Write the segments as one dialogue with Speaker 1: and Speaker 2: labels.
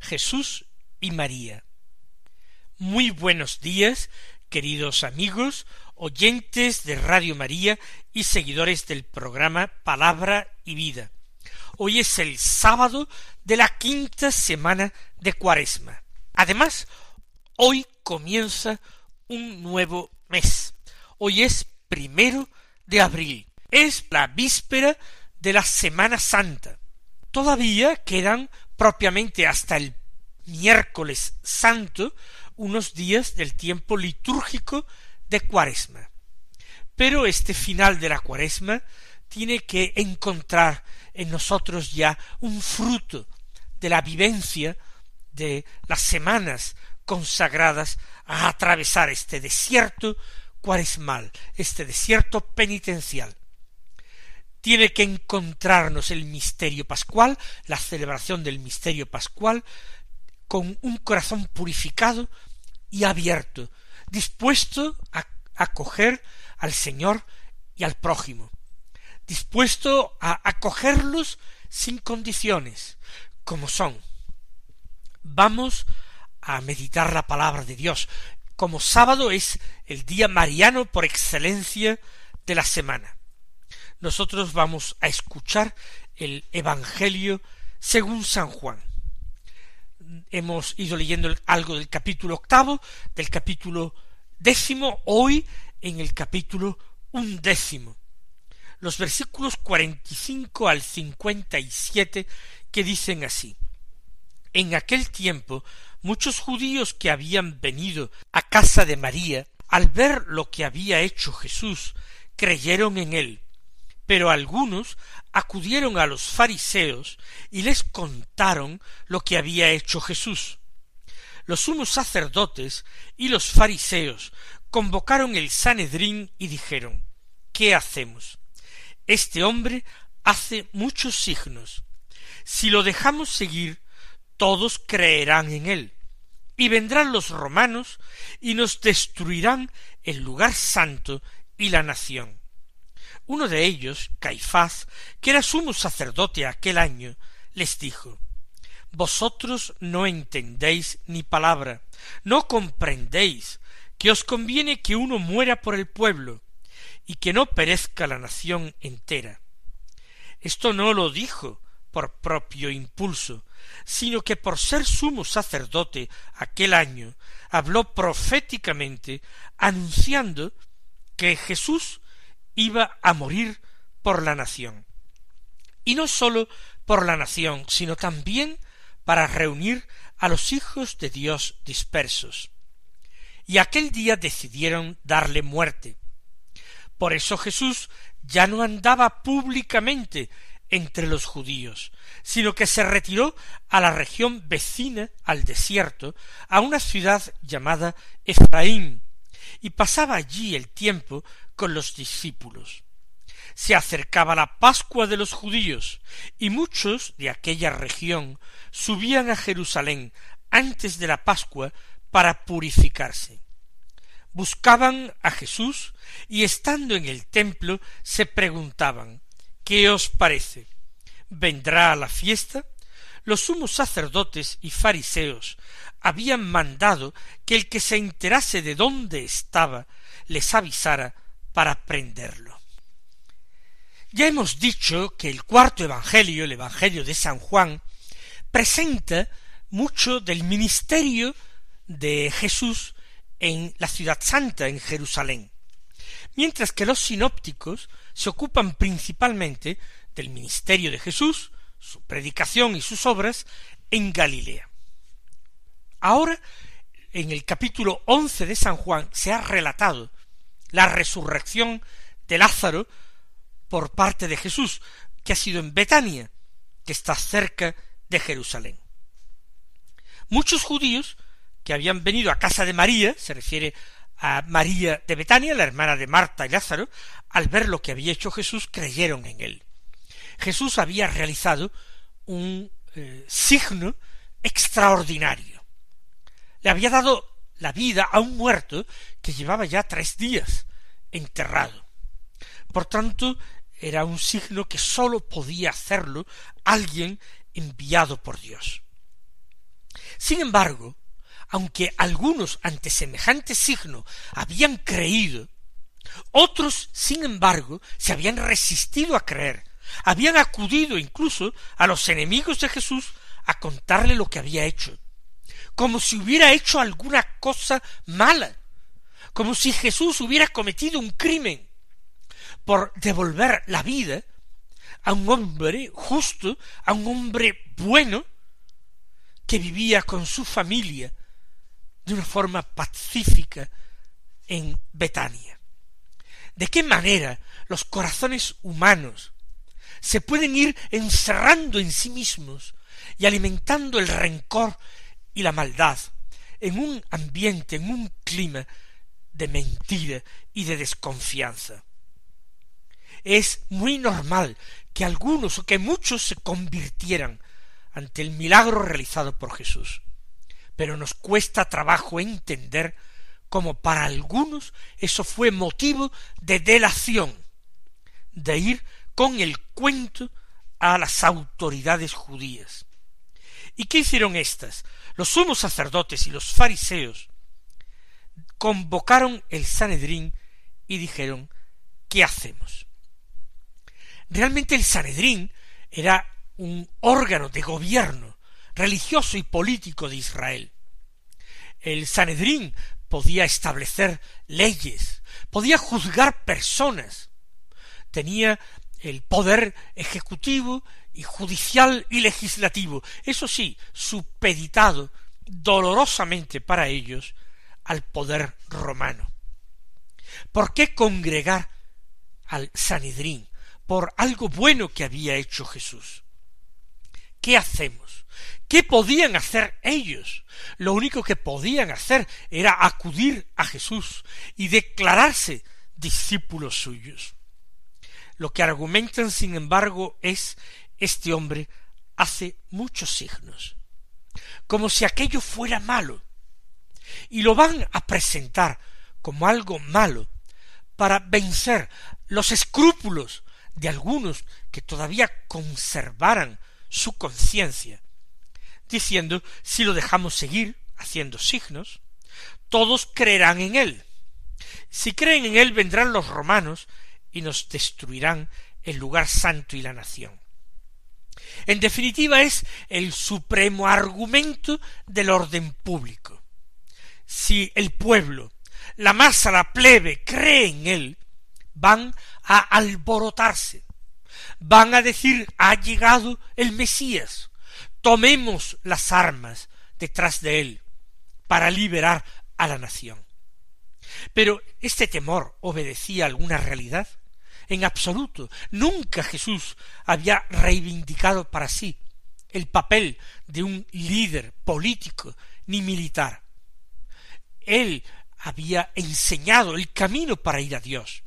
Speaker 1: Jesús y María. Muy buenos días, queridos amigos, oyentes de Radio María y seguidores del programa Palabra y Vida. Hoy es el sábado de la quinta semana de Cuaresma. Además, hoy comienza un nuevo mes. Hoy es primero de abril. Es la víspera de la Semana Santa. Todavía quedan propiamente hasta el miércoles santo unos días del tiempo litúrgico de cuaresma. Pero este final de la cuaresma tiene que encontrar en nosotros ya un fruto de la vivencia de las semanas consagradas a atravesar este desierto cuaresmal, este desierto penitencial tiene que encontrarnos el misterio pascual, la celebración del misterio pascual, con un corazón purificado y abierto, dispuesto a acoger al Señor y al prójimo, dispuesto a acogerlos sin condiciones, como son. Vamos a meditar la palabra de Dios. Como sábado es el día mariano por excelencia de la semana nosotros vamos a escuchar el Evangelio según San Juan. Hemos ido leyendo algo del capítulo octavo, del capítulo décimo, hoy en el capítulo undécimo. Los versículos cuarenta y cinco al cincuenta y siete que dicen así. En aquel tiempo muchos judíos que habían venido a casa de María, al ver lo que había hecho Jesús, creyeron en él, pero algunos acudieron a los fariseos y les contaron lo que había hecho Jesús. Los sumos sacerdotes y los fariseos convocaron el Sanedrín y dijeron ¿Qué hacemos? Este hombre hace muchos signos. Si lo dejamos seguir, todos creerán en él. Y vendrán los romanos y nos destruirán el lugar santo y la nación. Uno de ellos, Caifás, que era sumo sacerdote aquel año, les dijo Vosotros no entendéis ni palabra, no comprendéis que os conviene que uno muera por el pueblo, y que no perezca la nación entera. Esto no lo dijo por propio impulso, sino que por ser sumo sacerdote aquel año habló proféticamente anunciando que Jesús iba a morir por la nación. Y no sólo por la nación, sino también para reunir a los hijos de Dios dispersos. Y aquel día decidieron darle muerte. Por eso Jesús ya no andaba públicamente entre los judíos, sino que se retiró a la región vecina al desierto, a una ciudad llamada Efraín, y pasaba allí el tiempo con los discípulos. Se acercaba la Pascua de los judíos, y muchos de aquella región subían a Jerusalén antes de la Pascua para purificarse. Buscaban a Jesús y estando en el templo se preguntaban ¿Qué os parece? ¿Vendrá a la fiesta? Los sumos sacerdotes y fariseos habían mandado que el que se enterase de dónde estaba les avisara para prenderlo. Ya hemos dicho que el cuarto Evangelio, el Evangelio de San Juan, presenta mucho del ministerio de Jesús en la ciudad santa, en Jerusalén, mientras que los sinópticos se ocupan principalmente del ministerio de Jesús, su predicación y sus obras en Galilea. Ahora, en el capítulo once de San Juan se ha relatado la resurrección de Lázaro por parte de Jesús, que ha sido en Betania, que está cerca de Jerusalén. muchos judíos que habían venido a casa de María, se refiere a María de Betania, la hermana de Marta y Lázaro, al ver lo que había hecho Jesús, creyeron en él. Jesús había realizado un eh, signo extraordinario. Le había dado la vida a un muerto que llevaba ya tres días enterrado. Por tanto, era un signo que sólo podía hacerlo alguien enviado por Dios. Sin embargo, aunque algunos ante semejante signo habían creído, otros, sin embargo, se habían resistido a creer, habían acudido incluso a los enemigos de Jesús a contarle lo que había hecho, como si hubiera hecho alguna cosa mala, como si Jesús hubiera cometido un crimen por devolver la vida a un hombre justo, a un hombre bueno, que vivía con su familia de una forma pacífica en Betania. ¿De qué manera los corazones humanos se pueden ir encerrando en sí mismos y alimentando el rencor y la maldad en un ambiente, en un clima de mentira y de desconfianza. Es muy normal que algunos o que muchos se convirtieran ante el milagro realizado por Jesús. Pero nos cuesta trabajo entender cómo para algunos eso fue motivo de delación, de ir con el cuento a las autoridades judías. ¿Y qué hicieron éstas? Los sumos sacerdotes y los fariseos convocaron el Sanedrín y dijeron ¿qué hacemos? Realmente el Sanedrín era un órgano de gobierno religioso y político de Israel. El Sanedrín podía establecer leyes, podía juzgar personas, tenía el poder ejecutivo y judicial y legislativo, eso sí, supeditado dolorosamente para ellos al poder romano. ¿Por qué congregar al Sanedrín? Por algo bueno que había hecho Jesús. ¿Qué hacemos? ¿Qué podían hacer ellos? Lo único que podían hacer era acudir a Jesús y declararse discípulos suyos. Lo que argumentan, sin embargo, es este hombre hace muchos signos, como si aquello fuera malo, y lo van a presentar como algo malo para vencer los escrúpulos de algunos que todavía conservaran su conciencia, diciendo si lo dejamos seguir haciendo signos, todos creerán en él. Si creen en él vendrán los romanos y nos destruirán el lugar santo y la nación. En definitiva es el supremo argumento del orden público. Si el pueblo, la masa, la plebe cree en él, van a alborotarse, van a decir ha llegado el Mesías, tomemos las armas detrás de él para liberar a la nación. Pero este temor obedecía a alguna realidad en absoluto. Nunca Jesús había reivindicado para sí el papel de un líder político ni militar. Él había enseñado el camino para ir a Dios.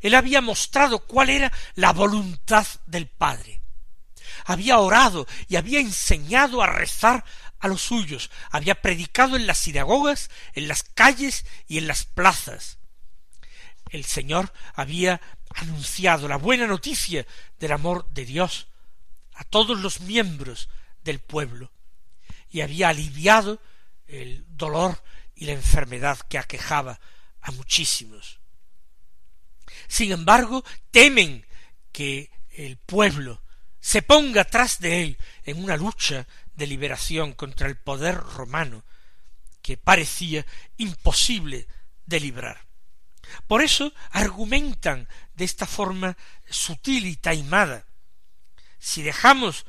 Speaker 1: Él había mostrado cuál era la voluntad del Padre. Había orado y había enseñado a rezar a los suyos, había predicado en las sinagogas, en las calles y en las plazas. El Señor había anunciado la buena noticia del amor de Dios a todos los miembros del pueblo y había aliviado el dolor y la enfermedad que aquejaba a muchísimos. Sin embargo, temen que el pueblo se ponga tras de él en una lucha de liberación contra el poder romano que parecía imposible de librar. Por eso argumentan de esta forma sutil y taimada. Si dejamos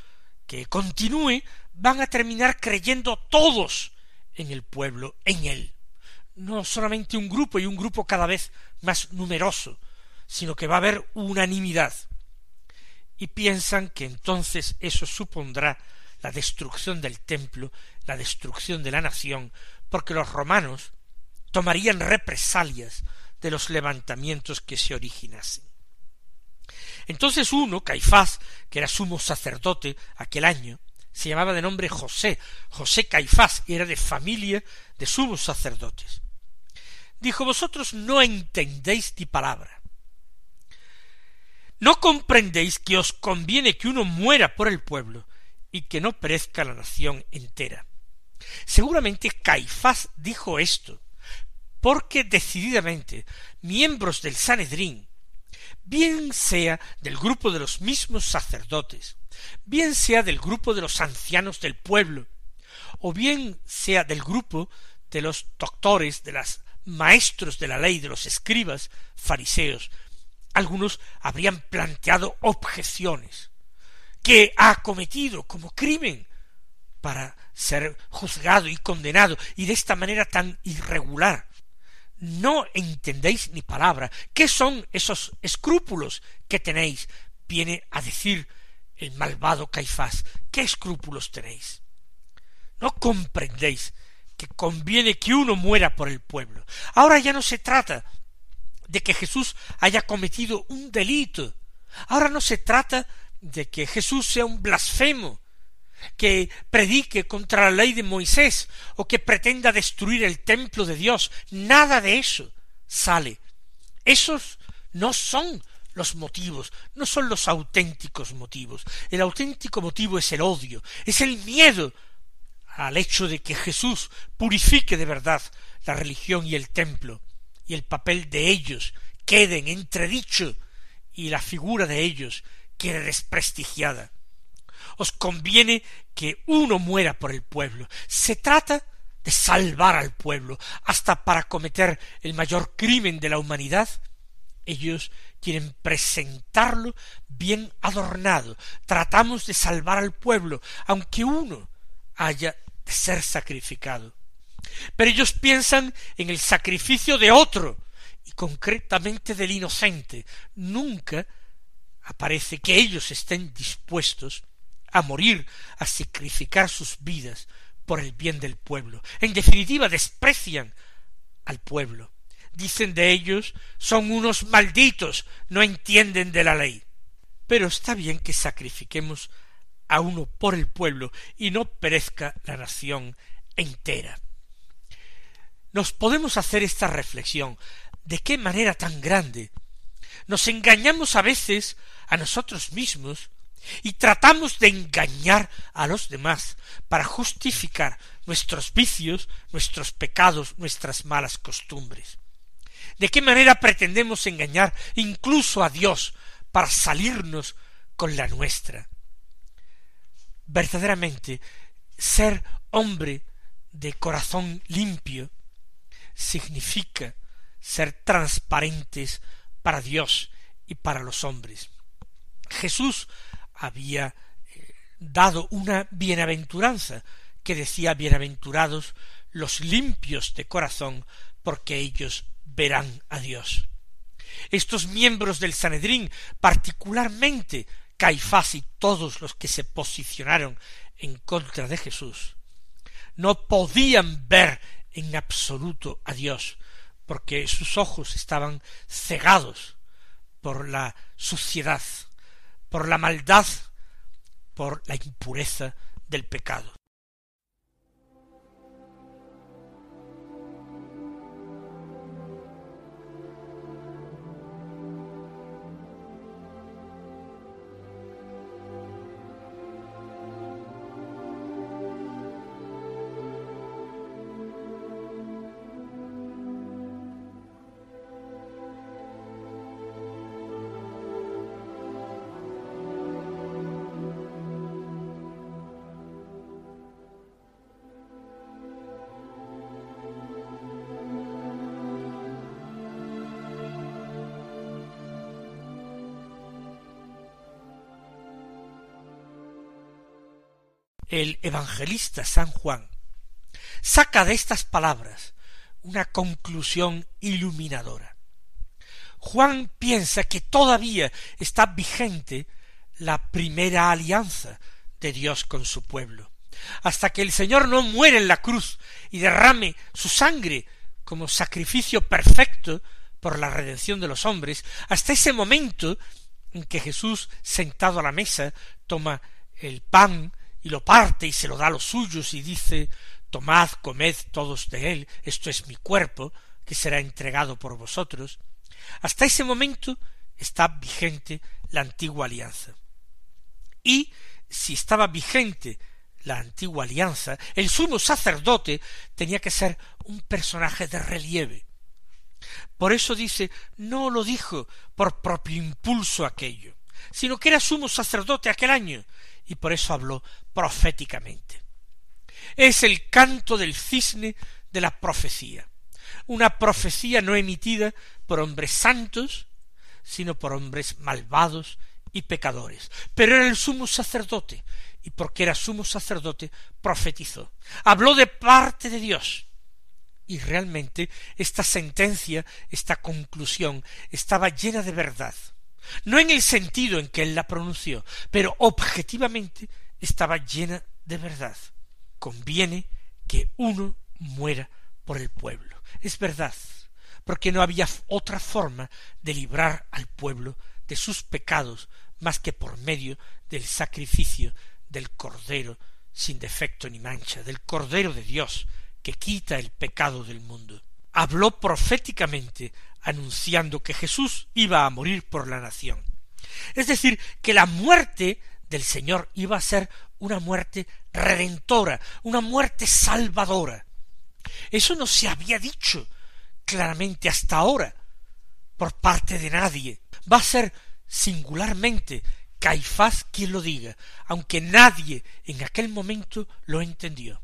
Speaker 1: que continúe, van a terminar creyendo todos en el pueblo, en él. No solamente un grupo y un grupo cada vez más numeroso, sino que va a haber unanimidad. Y piensan que entonces eso supondrá la destrucción del templo, la destrucción de la nación, porque los romanos tomarían represalias de los levantamientos que se originasen. Entonces uno, Caifás, que era sumo sacerdote aquel año, se llamaba de nombre José, José Caifás, y era de familia de sumos sacerdotes. Dijo, vosotros no entendéis ni palabra. ¿No comprendéis que os conviene que uno muera por el pueblo y que no perezca la nación entera? Seguramente Caifás dijo esto, porque decididamente miembros del Sanedrín, bien sea del grupo de los mismos sacerdotes, bien sea del grupo de los ancianos del pueblo, o bien sea del grupo de los doctores, de los maestros de la ley, de los escribas, fariseos, algunos habrían planteado objeciones que ha cometido como crimen para ser juzgado y condenado y de esta manera tan irregular. No entendéis ni palabra. ¿Qué son esos escrúpulos que tenéis? Viene a decir el malvado Caifás. ¿Qué escrúpulos tenéis? No comprendéis que conviene que uno muera por el pueblo. Ahora ya no se trata de que Jesús haya cometido un delito. Ahora no se trata de que Jesús sea un blasfemo, que predique contra la ley de Moisés o que pretenda destruir el templo de Dios. Nada de eso sale. Esos no son los motivos, no son los auténticos motivos. El auténtico motivo es el odio, es el miedo al hecho de que Jesús purifique de verdad la religión y el templo, y el papel de ellos quede en entredicho y la figura de ellos quede desprestigiada. Os conviene que uno muera por el pueblo. Se trata de salvar al pueblo, hasta para cometer el mayor crimen de la humanidad. Ellos quieren presentarlo bien adornado. Tratamos de salvar al pueblo, aunque uno haya de ser sacrificado. Pero ellos piensan en el sacrificio de otro, y concretamente del inocente. Nunca aparece que ellos estén dispuestos a morir, a sacrificar sus vidas por el bien del pueblo. En definitiva, desprecian al pueblo. Dicen de ellos son unos malditos, no entienden de la ley. Pero está bien que sacrifiquemos a uno por el pueblo y no perezca la nación entera nos podemos hacer esta reflexión de qué manera tan grande nos engañamos a veces a nosotros mismos y tratamos de engañar a los demás para justificar nuestros vicios, nuestros pecados, nuestras malas costumbres. ¿De qué manera pretendemos engañar incluso a Dios para salirnos con la nuestra? Verdaderamente, ser hombre de corazón limpio significa ser transparentes para Dios y para los hombres. Jesús había eh, dado una bienaventuranza que decía bienaventurados los limpios de corazón, porque ellos verán a Dios. Estos miembros del Sanedrín, particularmente Caifás y todos los que se posicionaron en contra de Jesús, no podían ver en absoluto a Dios, porque sus ojos estaban cegados por la suciedad, por la maldad, por la impureza del pecado. El evangelista San Juan saca de estas palabras una conclusión iluminadora. Juan piensa que todavía está vigente la primera alianza de Dios con su pueblo. Hasta que el Señor no muere en la cruz y derrame su sangre como sacrificio perfecto por la redención de los hombres, hasta ese momento en que Jesús, sentado a la mesa, toma el pan y lo parte y se lo da a los suyos y dice Tomad, comed todos de él, esto es mi cuerpo, que será entregado por vosotros. Hasta ese momento está vigente la antigua alianza. Y si estaba vigente la antigua alianza, el sumo sacerdote tenía que ser un personaje de relieve. Por eso dice, no lo dijo por propio impulso aquello, sino que era sumo sacerdote aquel año, y por eso habló proféticamente. Es el canto del cisne de la profecía, una profecía no emitida por hombres santos, sino por hombres malvados y pecadores. Pero era el sumo sacerdote, y porque era sumo sacerdote, profetizó. Habló de parte de Dios. Y realmente esta sentencia, esta conclusión, estaba llena de verdad. No en el sentido en que él la pronunció, pero objetivamente estaba llena de verdad. Conviene que uno muera por el pueblo. Es verdad, porque no había otra forma de librar al pueblo de sus pecados más que por medio del sacrificio del Cordero sin defecto ni mancha, del Cordero de Dios, que quita el pecado del mundo. Habló proféticamente anunciando que Jesús iba a morir por la nación. Es decir, que la muerte del Señor iba a ser una muerte redentora, una muerte salvadora. Eso no se había dicho claramente hasta ahora por parte de nadie. Va a ser singularmente Caifás quien lo diga, aunque nadie en aquel momento lo entendió.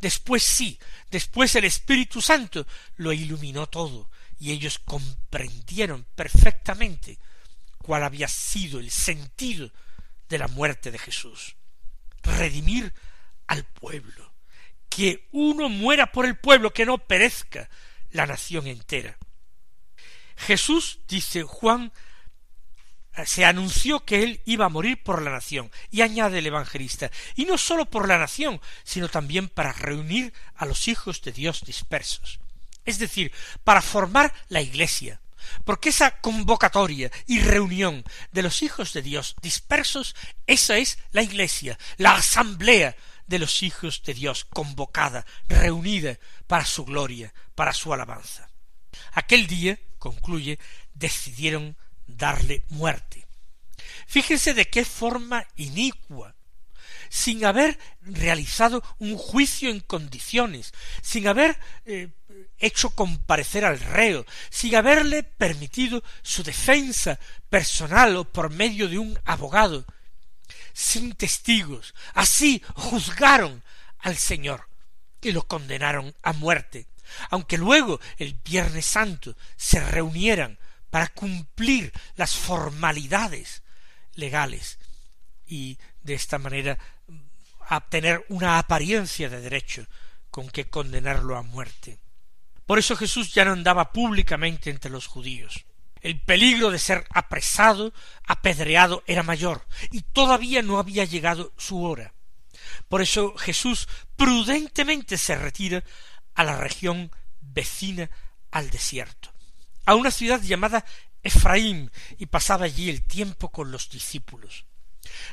Speaker 1: Después sí, después el Espíritu Santo lo iluminó todo, y ellos comprendieron perfectamente cuál había sido el sentido de la muerte de Jesús. Redimir al pueblo, que uno muera por el pueblo, que no perezca la nación entera. Jesús, dice Juan, se anunció que él iba a morir por la nación, y añade el evangelista, y no sólo por la nación, sino también para reunir a los hijos de Dios dispersos, es decir, para formar la iglesia, porque esa convocatoria y reunión de los hijos de Dios dispersos, esa es la iglesia, la asamblea de los hijos de Dios convocada, reunida para su gloria, para su alabanza. Aquel día, concluye, decidieron darle muerte. Fíjense de qué forma inicua, sin haber realizado un juicio en condiciones, sin haber eh, hecho comparecer al reo, sin haberle permitido su defensa personal o por medio de un abogado, sin testigos. Así juzgaron al Señor y lo condenaron a muerte, aunque luego el Viernes Santo se reunieran para cumplir las formalidades legales y de esta manera obtener una apariencia de derecho con que condenarlo a muerte. Por eso Jesús ya no andaba públicamente entre los judíos. El peligro de ser apresado, apedreado, era mayor, y todavía no había llegado su hora. Por eso Jesús prudentemente se retira a la región vecina al desierto a una ciudad llamada Efraín y pasaba allí el tiempo con los discípulos.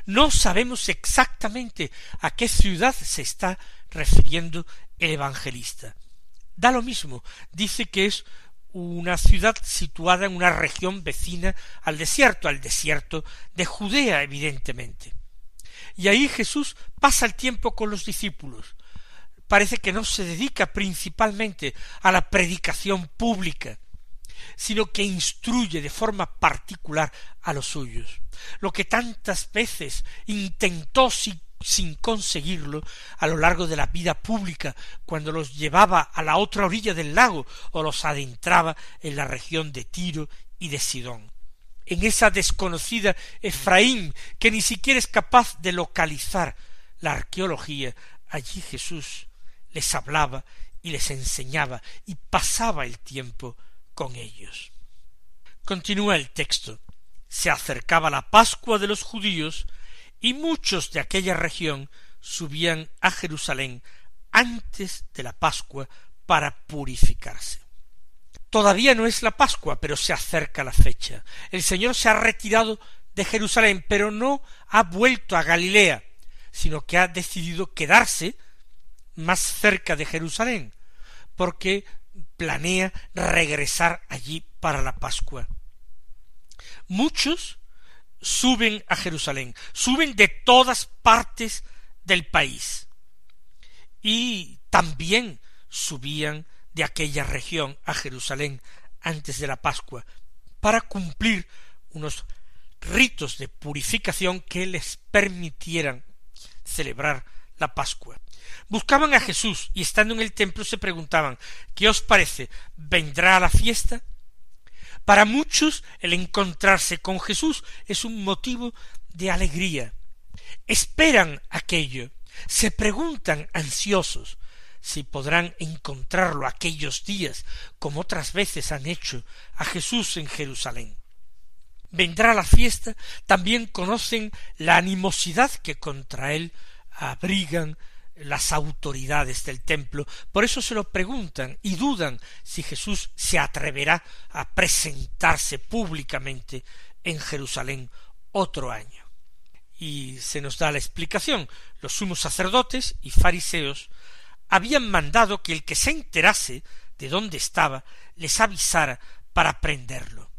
Speaker 1: No sabemos exactamente a qué ciudad se está refiriendo el evangelista. Da lo mismo, dice que es una ciudad situada en una región vecina al desierto, al desierto de Judea, evidentemente. Y ahí Jesús pasa el tiempo con los discípulos. Parece que no se dedica principalmente a la predicación pública, sino que instruye de forma particular a los suyos. Lo que tantas veces intentó sin conseguirlo a lo largo de la vida pública, cuando los llevaba a la otra orilla del lago o los adentraba en la región de Tiro y de Sidón. En esa desconocida Efraín, que ni siquiera es capaz de localizar la arqueología, allí Jesús les hablaba y les enseñaba y pasaba el tiempo con ellos. Continúa el texto. Se acercaba la Pascua de los judíos y muchos de aquella región subían a Jerusalén antes de la Pascua para purificarse. Todavía no es la Pascua, pero se acerca la fecha. El Señor se ha retirado de Jerusalén, pero no ha vuelto a Galilea, sino que ha decidido quedarse más cerca de Jerusalén, porque planea regresar allí para la Pascua. Muchos suben a Jerusalén, suben de todas partes del país. Y también subían de aquella región a Jerusalén antes de la Pascua para cumplir unos ritos de purificación que les permitieran celebrar la Pascua. Buscaban a Jesús y estando en el templo se preguntaban ¿Qué os parece? ¿Vendrá a la fiesta? Para muchos el encontrarse con Jesús es un motivo de alegría. Esperan aquello, se preguntan ansiosos si podrán encontrarlo aquellos días, como otras veces han hecho a Jesús en Jerusalén. Vendrá la fiesta, también conocen la animosidad que contra él abrigan las autoridades del templo, por eso se lo preguntan y dudan si Jesús se atreverá a presentarse públicamente en Jerusalén otro año. Y se nos da la explicación. Los sumos sacerdotes y fariseos habían mandado que el que se enterase de dónde estaba les avisara para prenderlo.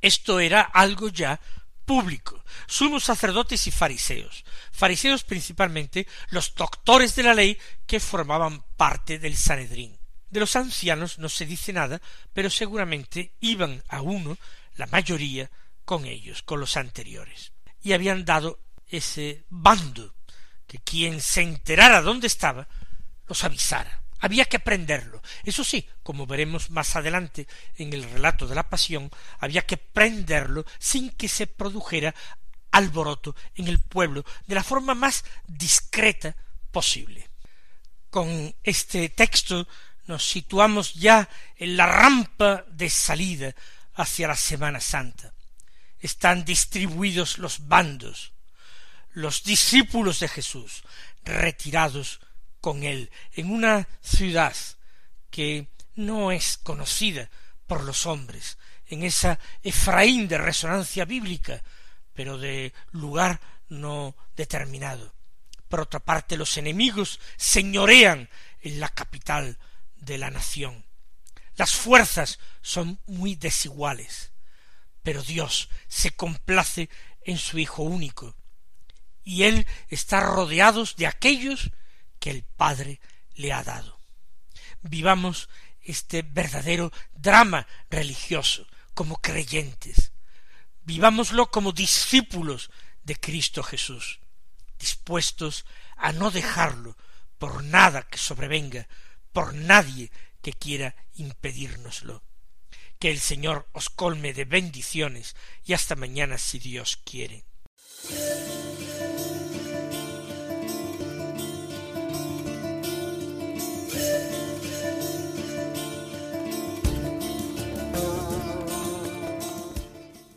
Speaker 1: Esto era algo ya público, sumos sacerdotes y fariseos, fariseos principalmente los doctores de la ley que formaban parte del Sanedrín. De los ancianos no se dice nada, pero seguramente iban a uno, la mayoría, con ellos, con los anteriores. Y habían dado ese bando, que quien se enterara dónde estaba, los avisara. Había que prenderlo. Eso sí, como veremos más adelante en el relato de la pasión, había que prenderlo sin que se produjera alboroto en el pueblo de la forma más discreta posible. Con este texto nos situamos ya en la rampa de salida hacia la Semana Santa. Están distribuidos los bandos, los discípulos de Jesús, retirados con él en una ciudad que no es conocida por los hombres, en esa Efraín de resonancia bíblica, pero de lugar no determinado. Por otra parte, los enemigos señorean en la capital de la nación. Las fuerzas son muy desiguales, pero Dios se complace en su Hijo único, y Él está rodeado de aquellos que el Padre le ha dado. Vivamos este verdadero drama religioso como creyentes. Vivámoslo como discípulos de Cristo Jesús, dispuestos a no dejarlo por nada que sobrevenga, por nadie que quiera impedírnoslo. Que el Señor os colme de bendiciones y hasta mañana si Dios quiere.